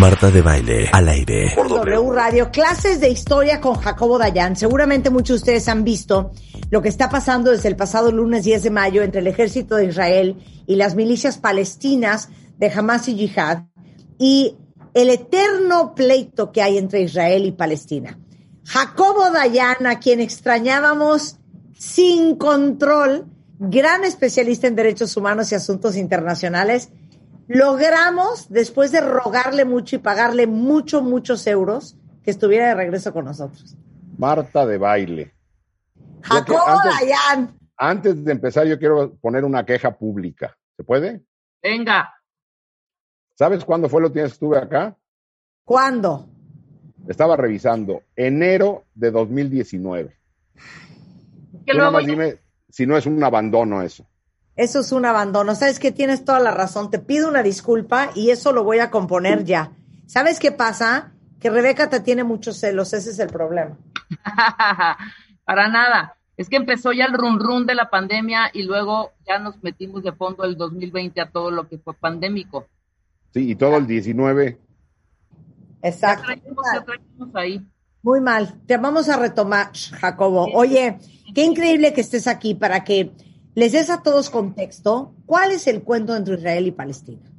Marta de baile al aire. Por W Radio, clases de historia con Jacobo Dayan. Seguramente muchos de ustedes han visto lo que está pasando desde el pasado lunes 10 de mayo entre el ejército de Israel y las milicias palestinas de Hamas y Yihad y el eterno pleito que hay entre Israel y Palestina. Jacobo Dayan, a quien extrañábamos sin control, gran especialista en derechos humanos y asuntos internacionales, logramos, después de rogarle mucho y pagarle mucho, muchos euros, que estuviera de regreso con nosotros. Marta de baile. Jacobo antes, Dayan. Antes de empezar, yo quiero poner una queja pública. ¿Se puede? Venga. ¿Sabes cuándo fue lo que estuve acá? ¿Cuándo? Estaba revisando. Enero de 2019. Que luego dime si no es un abandono eso. Eso es un abandono. Sabes que tienes toda la razón. Te pido una disculpa y eso lo voy a componer ya. ¿Sabes qué pasa? Que Rebeca te tiene muchos celos. Ese es el problema. Para nada. Es que empezó ya el run run de la pandemia y luego ya nos metimos de fondo el 2020 a todo lo que fue pandémico. Sí, y todo el 19. Ya Exacto. traemos, ya traemos ahí. Muy mal. Te vamos a retomar, Jacobo. Oye, qué increíble que estés aquí para que les des a todos contexto. ¿Cuál es el cuento entre Israel y Palestina?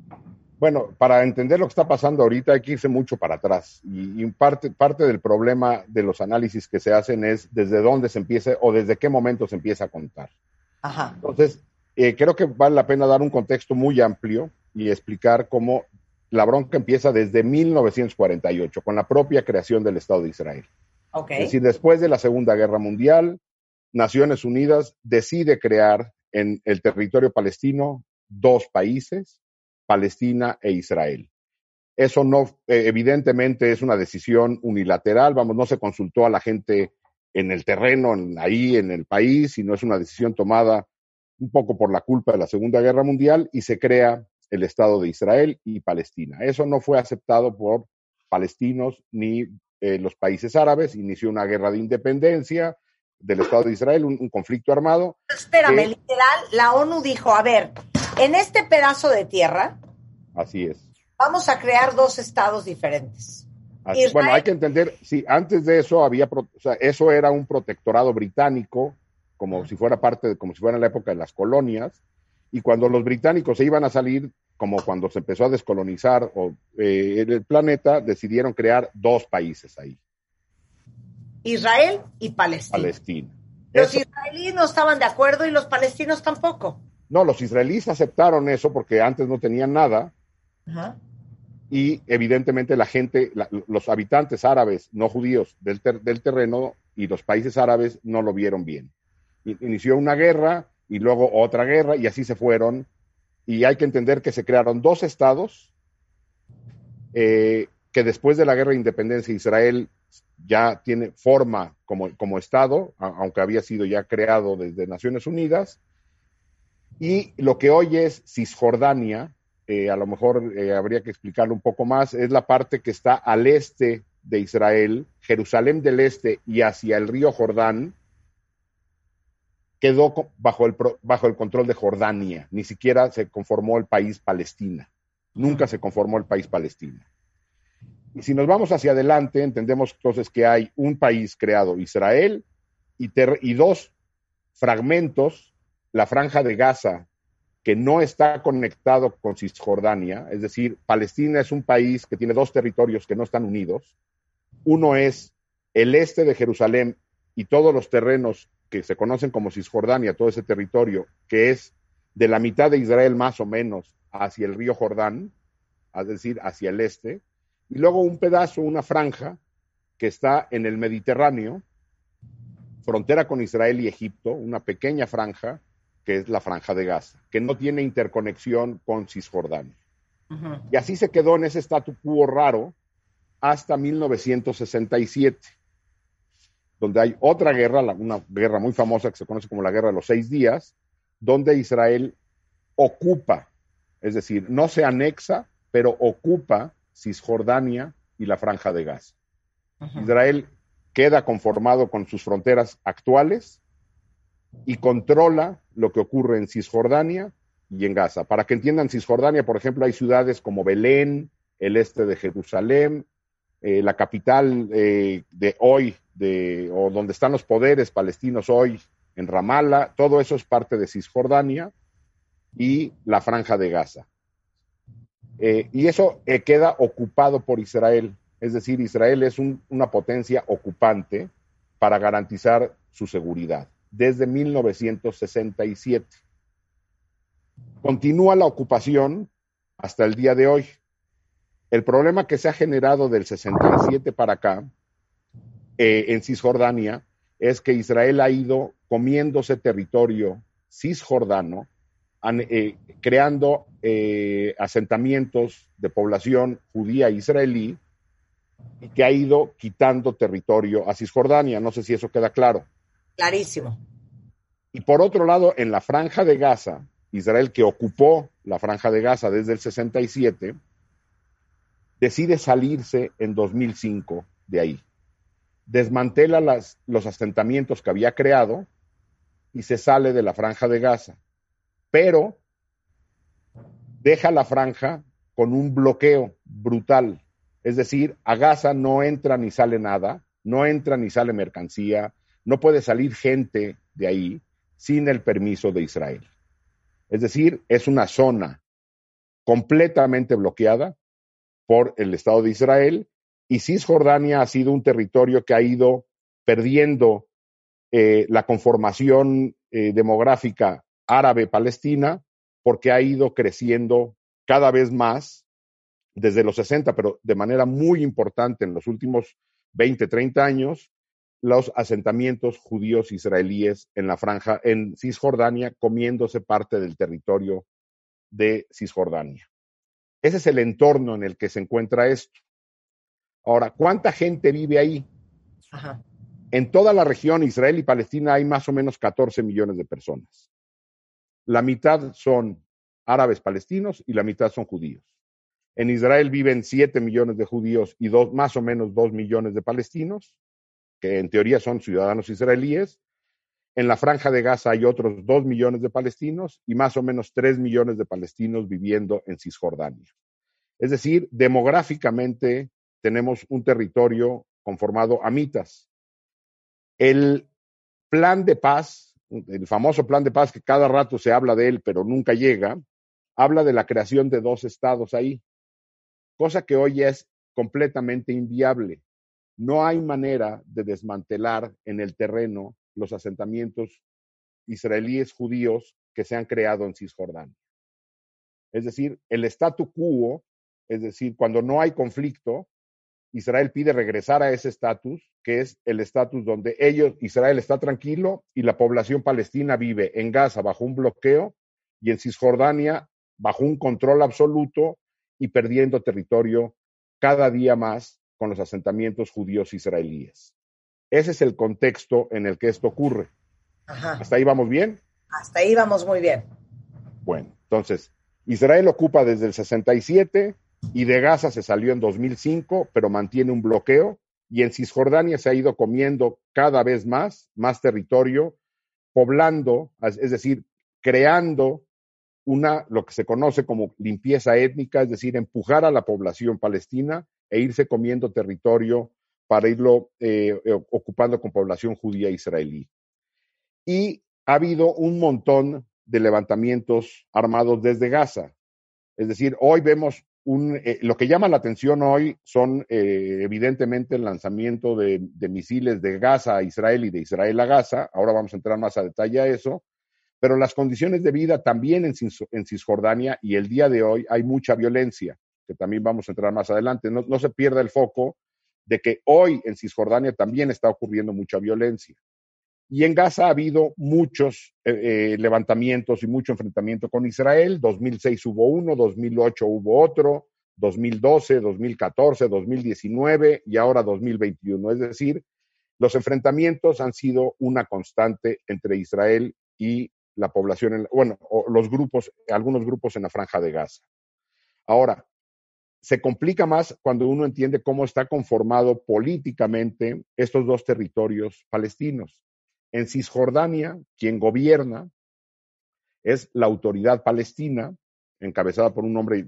Bueno, para entender lo que está pasando ahorita hay que irse mucho para atrás. Y, y parte, parte del problema de los análisis que se hacen es desde dónde se empieza o desde qué momento se empieza a contar. Ajá. Entonces, eh, creo que vale la pena dar un contexto muy amplio y explicar cómo la bronca empieza desde 1948, con la propia creación del Estado de Israel. Ok. Es decir, después de la Segunda Guerra Mundial, Naciones Unidas decide crear en el territorio palestino dos países, Palestina e Israel. Eso no, eh, evidentemente, es una decisión unilateral, vamos, no se consultó a la gente en el terreno, en- ahí en el país, sino es una decisión tomada un poco por la culpa de la Segunda Guerra Mundial y se crea el Estado de Israel y Palestina. Eso no fue aceptado por palestinos ni eh, los países árabes, inició una guerra de independencia del Estado de Israel, un, un conflicto armado. Espérame, literal, la ONU dijo, a ver, en este pedazo de tierra Así es. vamos a crear dos estados diferentes. Así- Israel- bueno, hay que entender, sí, antes de eso había, pro- o sea, eso era un protectorado británico, como si fuera parte, de, como si fuera en la época de las colonias, y cuando los británicos se iban a salir, como cuando se empezó a descolonizar o, eh, el planeta, decidieron crear dos países ahí, Israel y Palestina. Palestina. Los Eso- israelíes no estaban de acuerdo y los palestinos tampoco. no, los israelíes aceptaron eso porque antes no tenían nada, Ajá. y evidentemente la gente, la- los habitantes árabes no judíos del, ter- del terreno y los países árabes no lo vieron bien. Inició una guerra y luego otra guerra y así se fueron. Y hay que entender que se crearon dos estados eh, que después de la guerra de independencia Israel ya tiene forma como, como estado, a- aunque había sido ya creado desde Naciones Unidas. Y lo que hoy es Cisjordania, eh, a lo mejor eh, habría que explicarlo un poco más, es la parte que está al este de Israel, Jerusalén del Este y hacia el río Jordán, quedó bajo el, bajo el control de Jordania, ni siquiera se conformó el país Palestina, nunca se conformó el país Palestina. Y si nos vamos hacia adelante, entendemos entonces que hay un país creado, Israel, y, y dos fragmentos, la franja de Gaza, que no está conectado con Cisjordania, es decir, Palestina es un país que tiene dos territorios que no están unidos. Uno es el este de Jerusalén y todos los terrenos que se conocen como Cisjordania, todo ese territorio, que es de la mitad de Israel más o menos hacia el río Jordán, es decir, hacia el este, y luego un pedazo, una franja, que está en el Mediterráneo, frontera con Israel y Egipto, una pequeña franja, que es la franja de Gaza, que no tiene interconexión con Cisjordania. Y así se quedó en ese statu quo raro hasta 1967, donde hay otra guerra, una guerra muy famosa que se conoce como la Guerra de los Seis Días, donde Israel ocupa, es decir, no se anexa, pero ocupa Cisjordania y la Franja de Gaza. Israel queda conformado con sus fronteras actuales y controla lo que ocurre en Cisjordania y en Gaza. Para que entiendan, Cisjordania, por ejemplo, hay ciudades como Belén, el este de Jerusalén, eh, la capital eh, de hoy, de, o donde están los poderes palestinos hoy, en Ramallah, todo eso es parte de Cisjordania y la franja de Gaza. Eh, y eso queda ocupado por Israel, es decir, Israel es una potencia ocupante para garantizar su seguridad desde 1967. Continúa la ocupación hasta el día de hoy. El problema que se ha generado del 67 para acá eh, en Cisjordania es que Israel ha ido comiéndose territorio cisjordano, eh, creando eh, asentamientos de población judía e israelí y que ha ido quitando territorio a Cisjordania. No sé si eso queda claro. Clarísimo. Y por otro lado, en la franja de Gaza, Israel, que ocupó la franja de Gaza desde el 67, decide salirse en 2005 de ahí. Desmantela las, los asentamientos que había creado y se sale de la franja de Gaza. Pero deja la franja con un bloqueo brutal. Es decir, a Gaza no entra ni sale nada, no entra ni sale mercancía, no puede salir gente de ahí sin el permiso de Israel. Es decir, es una zona completamente bloqueada por el Estado de Israel y Cisjordania ha sido un territorio que ha ido perdiendo eh, la conformación eh, demográfica árabe-palestina porque ha ido creciendo cada vez más desde los 60, pero de manera muy importante en los últimos 20, 30 años, los asentamientos judíos israelíes en la franja, en Cisjordania, comiéndose parte del territorio de Cisjordania. Ese es el entorno en el que se encuentra esto. Ahora, ¿cuánta gente vive ahí? En toda la región, Israel y Palestina, hay más o menos 14 millones de personas. La mitad son árabes palestinos y la mitad son judíos. En Israel viven 7 millones de judíos y dos, más o menos 2 millones de palestinos que en teoría son ciudadanos israelíes. En la franja de Gaza hay otros dos millones de palestinos y más o menos tres millones de palestinos viviendo en Cisjordania. Es decir, demográficamente tenemos un territorio conformado a mitas. El plan de paz, el famoso plan de paz que cada rato se habla de él, pero nunca llega, habla de la creación de dos estados ahí, cosa que hoy es completamente inviable. No hay manera de desmantelar en el terreno los asentamientos israelíes judíos que se han creado en Cisjordania. Es decir, el statu quo, es decir, cuando no hay conflicto, Israel pide regresar a ese estatus, que es el estatus donde ellos, Israel está tranquilo y la población palestina vive en Gaza bajo un bloqueo y en Cisjordania bajo un control absoluto y perdiendo territorio cada día más con los asentamientos judíos israelíes. Ese es el contexto en el que esto ocurre. ¿Hasta ahí vamos bien? Hasta ahí vamos muy bien. Bueno, entonces, Israel ocupa desde el 67 y de Gaza se salió en 2005, pero mantiene un bloqueo y en Cisjordania se ha ido comiendo cada vez más, más territorio, poblando, es decir, creando una, lo que se conoce como limpieza étnica, es decir, empujar a la población palestina e irse comiendo territorio para irlo eh, eh, ocupando con población judía israelí. Y ha habido un montón de levantamientos armados desde Gaza. Es decir, hoy vemos un, eh, lo que llama la atención hoy son evidentemente el lanzamiento de, misiles de Gaza a Israel y de Israel a Gaza. Ahora vamos a entrar más a detalle a eso. Pero las condiciones de vida también en, en Cisjordania y el día de hoy hay mucha violencia que también vamos a entrar más adelante. No, se pierda el foco de que hoy en Cisjordania también está ocurriendo mucha violencia. Y en Gaza ha habido muchos eh, eh, levantamientos y mucho enfrentamiento con Israel. 2006 hubo uno, 2008 hubo otro, 2012, 2014, 2019 y ahora 2021. Es decir, los enfrentamientos han sido una constante entre Israel y la población, bueno, los grupos, algunos grupos en la franja de Gaza. Ahora, se complica más cuando uno entiende cómo está conformado políticamente estos dos territorios palestinos. En Cisjordania, quien gobierna es la autoridad palestina, encabezada por un hombre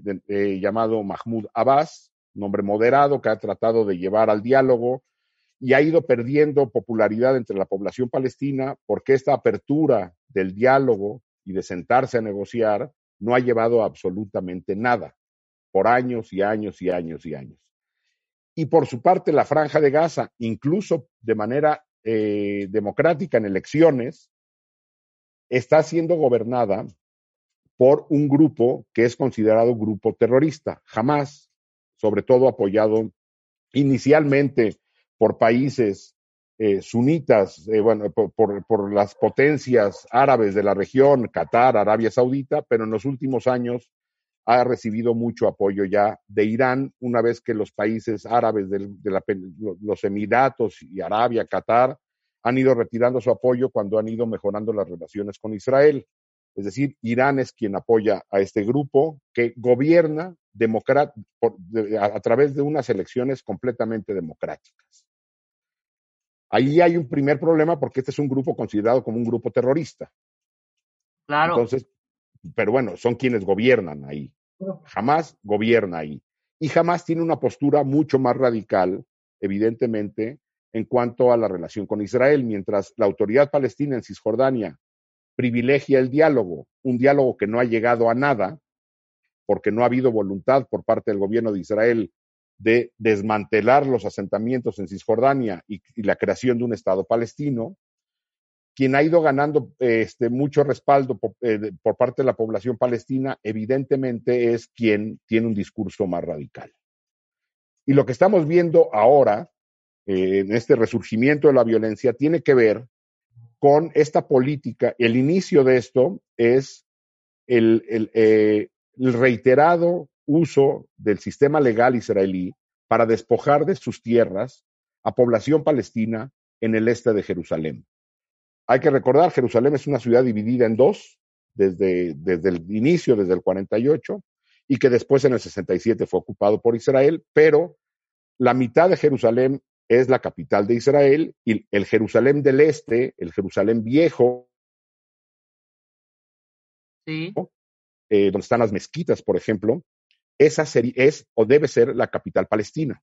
llamado Mahmoud Abbas, un hombre moderado que ha tratado de llevar al diálogo y ha ido perdiendo popularidad entre la población palestina porque esta apertura del diálogo y de sentarse a negociar no ha llevado absolutamente nada por años y años y años y años. Y por su parte, la franja de Gaza, incluso de manera eh, democrática en elecciones, está siendo gobernada por un grupo que es considerado grupo terrorista, jamás, sobre todo apoyado inicialmente por países eh, sunitas, eh, bueno, por, por, las potencias árabes de la región, Qatar, Arabia Saudita, pero en los últimos años ha recibido mucho apoyo ya de Irán, una vez que los países árabes de, los Emiratos y Arabia, Qatar, han ido retirando su apoyo cuando han ido mejorando las relaciones con Israel. Es decir, Irán es quien apoya a este grupo que gobierna a, través de unas elecciones completamente democráticas. Ahí hay un primer problema porque este es un grupo considerado como un grupo terrorista. Claro. Entonces, pero bueno, son quienes gobiernan ahí. Jamás gobierna ahí. Y jamás tiene una postura mucho más radical, evidentemente, en cuanto a la relación con Israel, mientras la autoridad palestina en Cisjordania privilegia el diálogo, un diálogo que no ha llegado a nada, porque no ha habido voluntad por parte del gobierno de Israel de desmantelar los asentamientos en Cisjordania y, y la creación de un Estado palestino, quien ha ido ganando este, mucho respaldo eh, por, parte de la población palestina, evidentemente es quien tiene un discurso más radical. Y lo que estamos viendo ahora, eh, en este resurgimiento de la violencia, tiene que ver con esta política. El inicio de esto es el, el eh, reiterado uso del sistema legal israelí para despojar de sus tierras a población palestina en el este de Jerusalén. Hay que recordar, Jerusalén es una ciudad dividida en dos desde, desde el inicio, desde el 48, y que después en el 67 fue ocupado por Israel, pero la mitad de Jerusalén es la capital de Israel y el Jerusalén del Este, el Jerusalén viejo, sí. eh, donde están las mezquitas, por ejemplo, esa es o debe ser la capital palestina.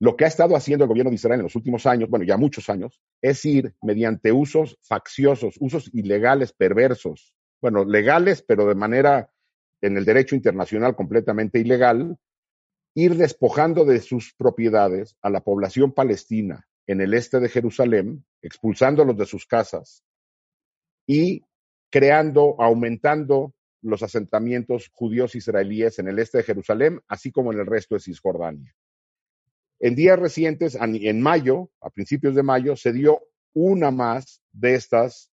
Lo que ha estado haciendo el gobierno de Israel en los últimos años, bueno, ya muchos años, es ir mediante usos facciosos, usos ilegales, perversos, bueno, legales, pero de manera en el derecho internacional completamente ilegal, ir despojando de sus propiedades a la población palestina en el este de Jerusalén, expulsándolos de sus casas y creando, aumentando los asentamientos judíos israelíes en el este de Jerusalén, así como en el resto de Cisjordania. En días recientes, en mayo, a principios de mayo, se dio una más de estas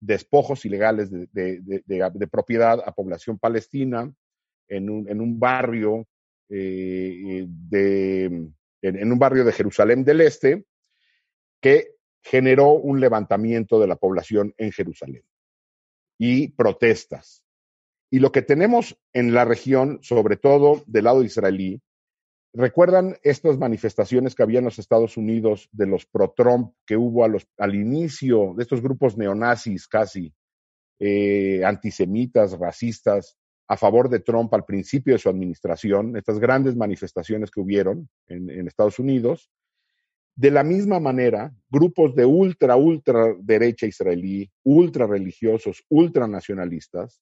despojos ilegales de, propiedad a población palestina en un, barrio eh, de, en, un barrio de Jerusalén del Este que generó un levantamiento de la población en Jerusalén y protestas. Y lo que tenemos en la región, sobre todo del lado israelí, ¿Recuerdan estas manifestaciones que había en los Estados Unidos de los pro-Trump que hubo al inicio de estos grupos neonazis casi, eh, antisemitas, racistas, a favor de Trump al principio de su administración, estas grandes manifestaciones que hubieron en, Estados Unidos? De la misma manera, grupos de ultra, ultra derecha israelí, ultra religiosos, ultra nacionalistas,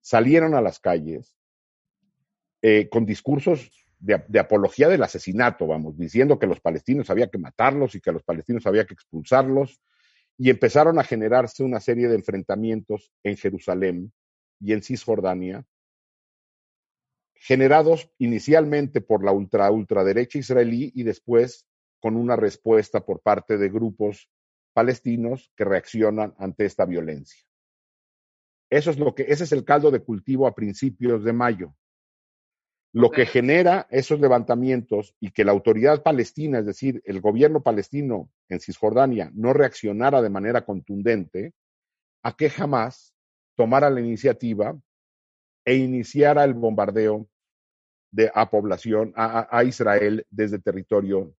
salieron a las calles eh, con discursos de, apología del asesinato, vamos, diciendo que los palestinos había que matarlos y que a los palestinos había que expulsarlos, y empezaron a generarse una serie de enfrentamientos en Jerusalén y en Cisjordania, generados inicialmente por la ultra ultraderecha israelí y después con una respuesta por parte de grupos palestinos que reaccionan ante esta violencia. Eso es lo que, ese es el caldo de cultivo a principios de mayo. Lo que genera esos levantamientos y que la autoridad palestina, es decir, el gobierno palestino en Cisjordania, no reaccionara de manera contundente, a que jamás tomara la iniciativa e iniciara el bombardeo de, a población, a, a Israel desde, territorio,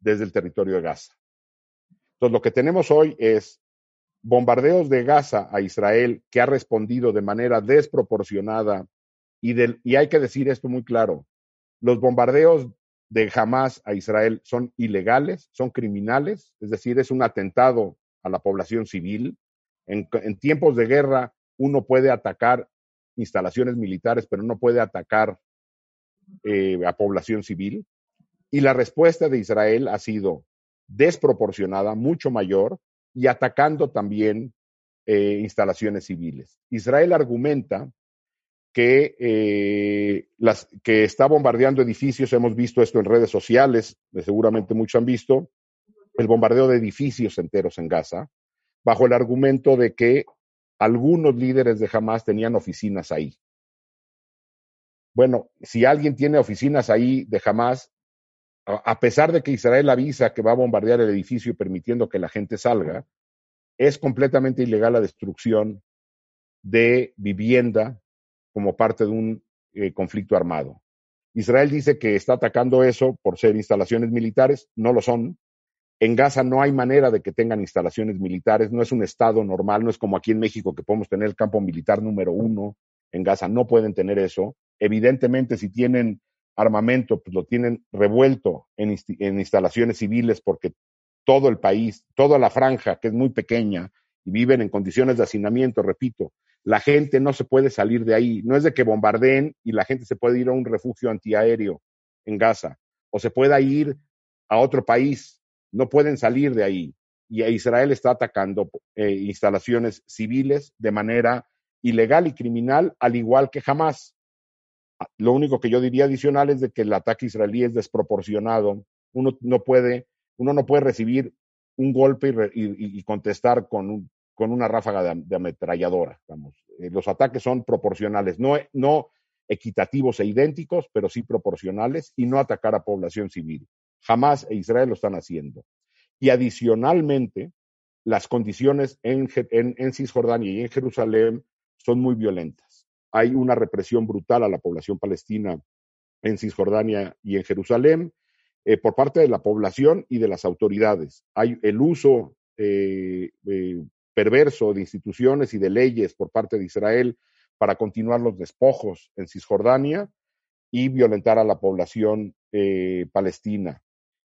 desde el territorio de Gaza. Entonces, lo que tenemos hoy es bombardeos de Gaza a Israel que ha respondido de manera desproporcionada y, hay que decir esto muy claro, los bombardeos de Hamas a Israel son ilegales, son criminales, es decir, es un atentado a la población civil. En, en tiempos de guerra uno puede atacar instalaciones militares, pero no puede atacar eh, a población civil. Y la respuesta de Israel ha sido desproporcionada, mucho mayor, y atacando también eh, instalaciones civiles. Israel argumenta que, eh, las, que está bombardeando edificios, hemos visto esto en redes sociales, seguramente muchos han visto, el bombardeo de edificios enteros en Gaza, bajo el argumento de que algunos líderes de Hamas tenían oficinas ahí. Bueno, si alguien tiene oficinas ahí de Hamas, a pesar de que Israel avisa que va a bombardear el edificio permitiendo que la gente salga, es completamente ilegal la destrucción de vivienda como parte de un eh, conflicto armado. Israel dice que está atacando eso por ser instalaciones militares, no lo son. En Gaza no hay manera de que tengan instalaciones militares, no es un estado normal, no es como aquí en México que podemos tener el campo militar número uno. En Gaza no pueden tener eso. Evidentemente, si tienen armamento, pues lo tienen revuelto en, en instalaciones civiles porque todo el país, toda la franja, que es muy pequeña, y viven en condiciones de hacinamiento, repito, la gente no se puede salir de ahí. No es de que bombardeen y la gente se puede ir a un refugio antiaéreo en Gaza o se pueda ir a otro país. No pueden salir de ahí. Y Israel está atacando eh, instalaciones civiles de manera ilegal y criminal, al igual que jamás. Lo único que yo diría adicional es de que el ataque israelí es desproporcionado. Uno no puede, uno no puede recibir un golpe y, y contestar con un, con una ráfaga de, ametralladora. Eh, los ataques son proporcionales, no, no equitativos e idénticos, pero sí proporcionales y no atacar a población civil. Jamás e Israel lo están haciendo. Y adicionalmente, las condiciones en, en, Cisjordania y en Jerusalén son muy violentas. Hay una represión brutal a la población palestina en Cisjordania y en Jerusalén eh, por parte de la población y de las autoridades. Hay el uso eh, perverso de instituciones y de leyes por parte de Israel para continuar los despojos en Cisjordania y violentar a la población eh, palestina,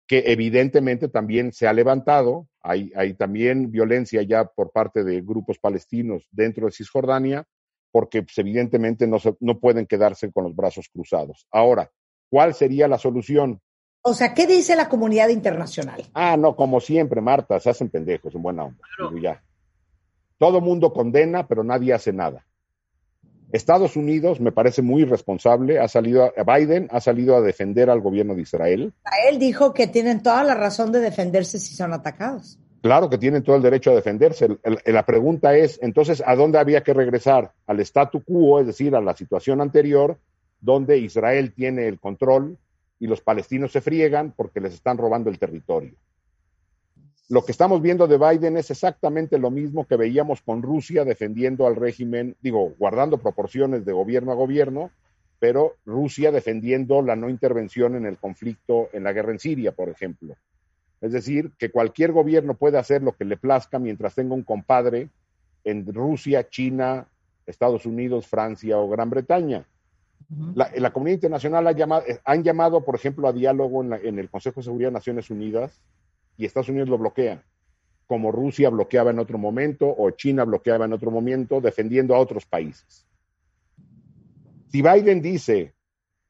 que evidentemente también se ha levantado. Hay, hay también violencia ya por parte de grupos palestinos dentro de Cisjordania, porque pues, evidentemente no, no pueden quedarse con los brazos cruzados. Ahora, ¿cuál sería la solución? O sea, ¿qué dice la comunidad internacional? Ah, no, como siempre, Marta, se hacen pendejos, en buena onda. Ya. Todo mundo condena, pero nadie hace nada. Estados Unidos me parece muy irresponsable, ha salido, Biden ha salido a defender al gobierno de Israel. Él dijo que tienen toda la razón de defenderse si son atacados. Claro que tienen todo el derecho a defenderse. la pregunta es, entonces, ¿a dónde había que regresar? Al statu quo, es decir, a la situación anterior, donde Israel tiene el control y los palestinos se friegan porque les están robando el territorio. Lo que estamos viendo de Biden es exactamente lo mismo que veíamos con Rusia defendiendo al régimen, digo, guardando proporciones de gobierno a gobierno, pero Rusia defendiendo la no intervención en el conflicto, en la guerra en Siria, por ejemplo. Es decir, que cualquier gobierno puede hacer lo que le plazca mientras tenga un compadre en Rusia, China, Estados Unidos, Francia o Gran Bretaña. la, comunidad internacional ha llamado, han llamado, por ejemplo, a diálogo en, en el Consejo de Seguridad de Naciones Unidas y Estados Unidos lo bloquea, como Rusia bloqueaba en otro momento o China bloqueaba en otro momento, defendiendo a otros países. Si Biden dice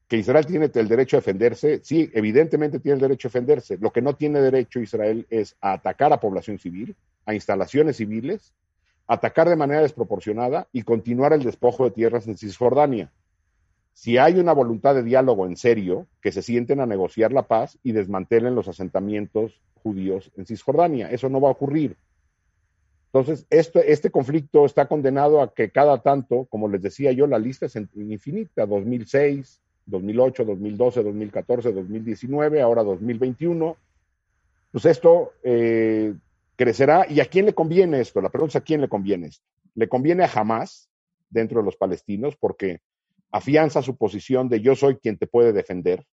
que Israel tiene el derecho a defenderse, sí, evidentemente tiene el derecho a defenderse. Lo que no tiene derecho Israel es a atacar a población civil, a instalaciones civiles, atacar de manera desproporcionada y continuar el despojo de tierras en Cisjordania. Si hay una voluntad de diálogo en serio, que se sienten a negociar la paz y desmantelen los asentamientos judíos en Cisjordania. Eso no va a ocurrir. Entonces, este conflicto está condenado a que cada tanto, como les decía yo, la lista es infinita, 2006, 2008, 2012, 2014, 2019, ahora 2021. Pues esto eh, crecerá. ¿Y a quién le conviene esto? La pregunta es a quién le conviene esto. Le conviene a Hamas dentro de los palestinos porque afianza su posición de yo soy quien te puede defender,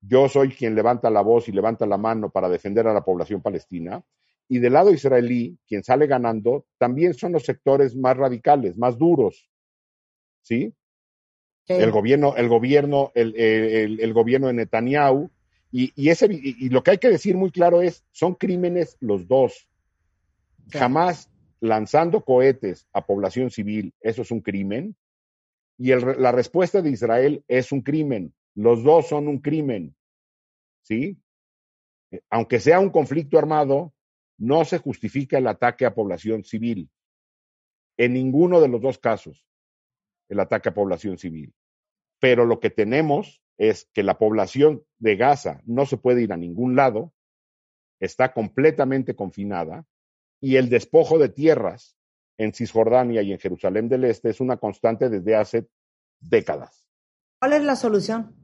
yo soy quien levanta la voz y levanta la mano para defender a la población palestina, y del lado israelí, quien sale ganando, también son los sectores más radicales, más duros, ¿sí? El gobierno, el gobierno, el, gobierno de Netanyahu, y, ese, y, lo que hay que decir muy claro es, son crímenes los dos. Jamás lanzando cohetes a población civil, eso es un crimen, y la respuesta de Israel es un crimen. Los dos son un crimen. ¿Sí? Eh, aunque sea un conflicto armado, no se justifica el ataque a población civil. En ninguno de los dos casos, el ataque a población civil. Pero lo que tenemos es que la población de Gaza no se puede ir a ningún lado, está completamente confinada, y el despojo de tierras en Cisjordania y en Jerusalén del Este es una constante desde hace décadas. ¿Cuál es la solución?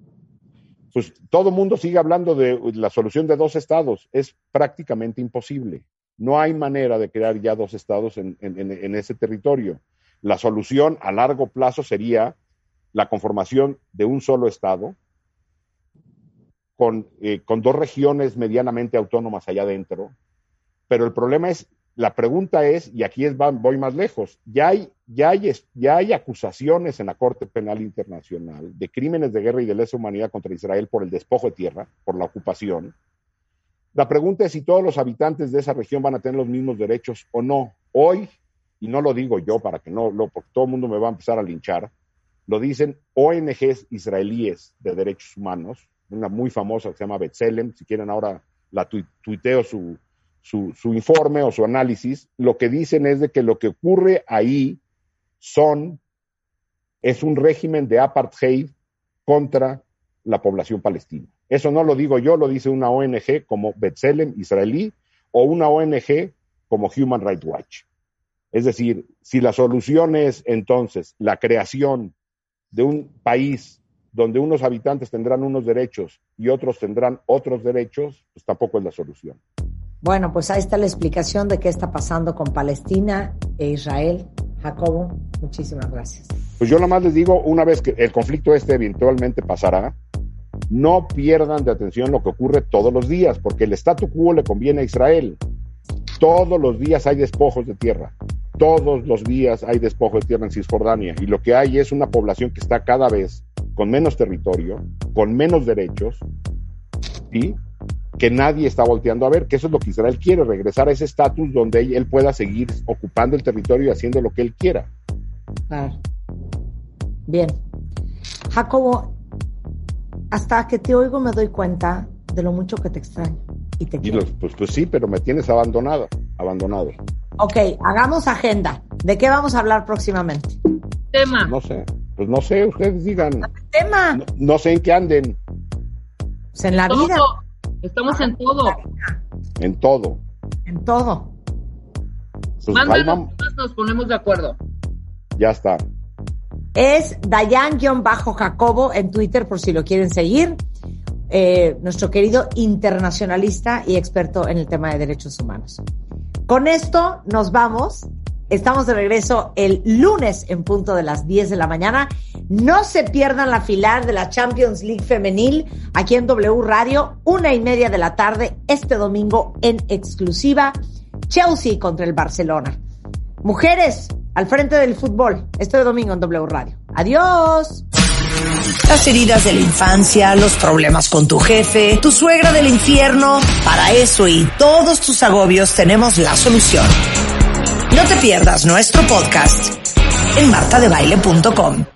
Pues todo el mundo sigue hablando de la solución de dos estados. Es prácticamente imposible. No hay manera de crear ya dos estados en, ese territorio. La solución a largo plazo sería la conformación de un solo estado con, eh, con dos regiones medianamente autónomas allá adentro. Pero el problema es la pregunta es, y aquí es, voy más lejos, ya hay, ya, hay, ya hay acusaciones en la Corte Penal Internacional de crímenes de guerra y de lesa humanidad contra Israel por el despojo de tierra, por la ocupación. La pregunta es si todos los habitantes de esa región van a tener los mismos derechos o no. Hoy, y no lo digo yo para que no, lo, porque todo el mundo me va a empezar a linchar, lo dicen ONGs israelíes de derechos humanos, una muy famosa que se llama Betzelem, si quieren ahora la tuiteo su, su, informe o su análisis, lo que dicen es de que lo que ocurre ahí son, es un régimen de apartheid contra la población palestina. Eso no lo digo yo, lo dice una ONG como Betzelem israelí o una ONG como Human Rights Watch. Es decir, si la solución es entonces la creación de un país donde unos habitantes tendrán unos derechos y otros tendrán otros derechos, pues tampoco es la solución. Bueno, pues ahí está la explicación de qué está pasando con Palestina e Israel. Jacobo, muchísimas gracias. Pues yo nada más les digo, una vez que el conflicto este eventualmente pasará, no pierdan de atención lo que ocurre todos los días, porque el statu quo le conviene a Israel. Todos los días hay despojos de tierra. Todos los días hay despojos de tierra en Cisjordania. Y lo que hay es una población que está cada vez con menos territorio, con menos derechos, y que nadie está volteando a ver, que eso es lo que Israel quiere, regresar a ese estatus donde él pueda seguir ocupando el territorio y haciendo lo que él quiera. Claro. Bien. Jacobo, hasta que te oigo me doy cuenta de lo mucho que te extraño. Y te quiero. pues, pues sí, pero me tienes abandonado, abandonado. Ok, hagamos agenda. ¿De qué vamos a hablar próximamente? Tema. No sé, pues no sé, ustedes digan. Tema. No, sé en qué anden. Pues en la vida. Estamos en todo. En todo. En todo. Pues Mándanos, nos ponemos de acuerdo. Ya está. Es Dayan-Jacobo en Twitter por si lo quieren seguir. Eh, nuestro querido internacionalista y experto en el tema de derechos humanos. Con esto nos vamos. Estamos de regreso el lunes en punto de las 10 de la mañana. No se pierdan la final de la Champions League femenil aquí en W Radio, una y media de la tarde este domingo en exclusiva. Chelsea contra el Barcelona. Mujeres al frente del fútbol este domingo en W Radio. Adiós. Las heridas de la infancia, los problemas con tu jefe, tu suegra del infierno, para eso y todos tus agobios tenemos la solución. No te pierdas nuestro podcast en martadebaile.com.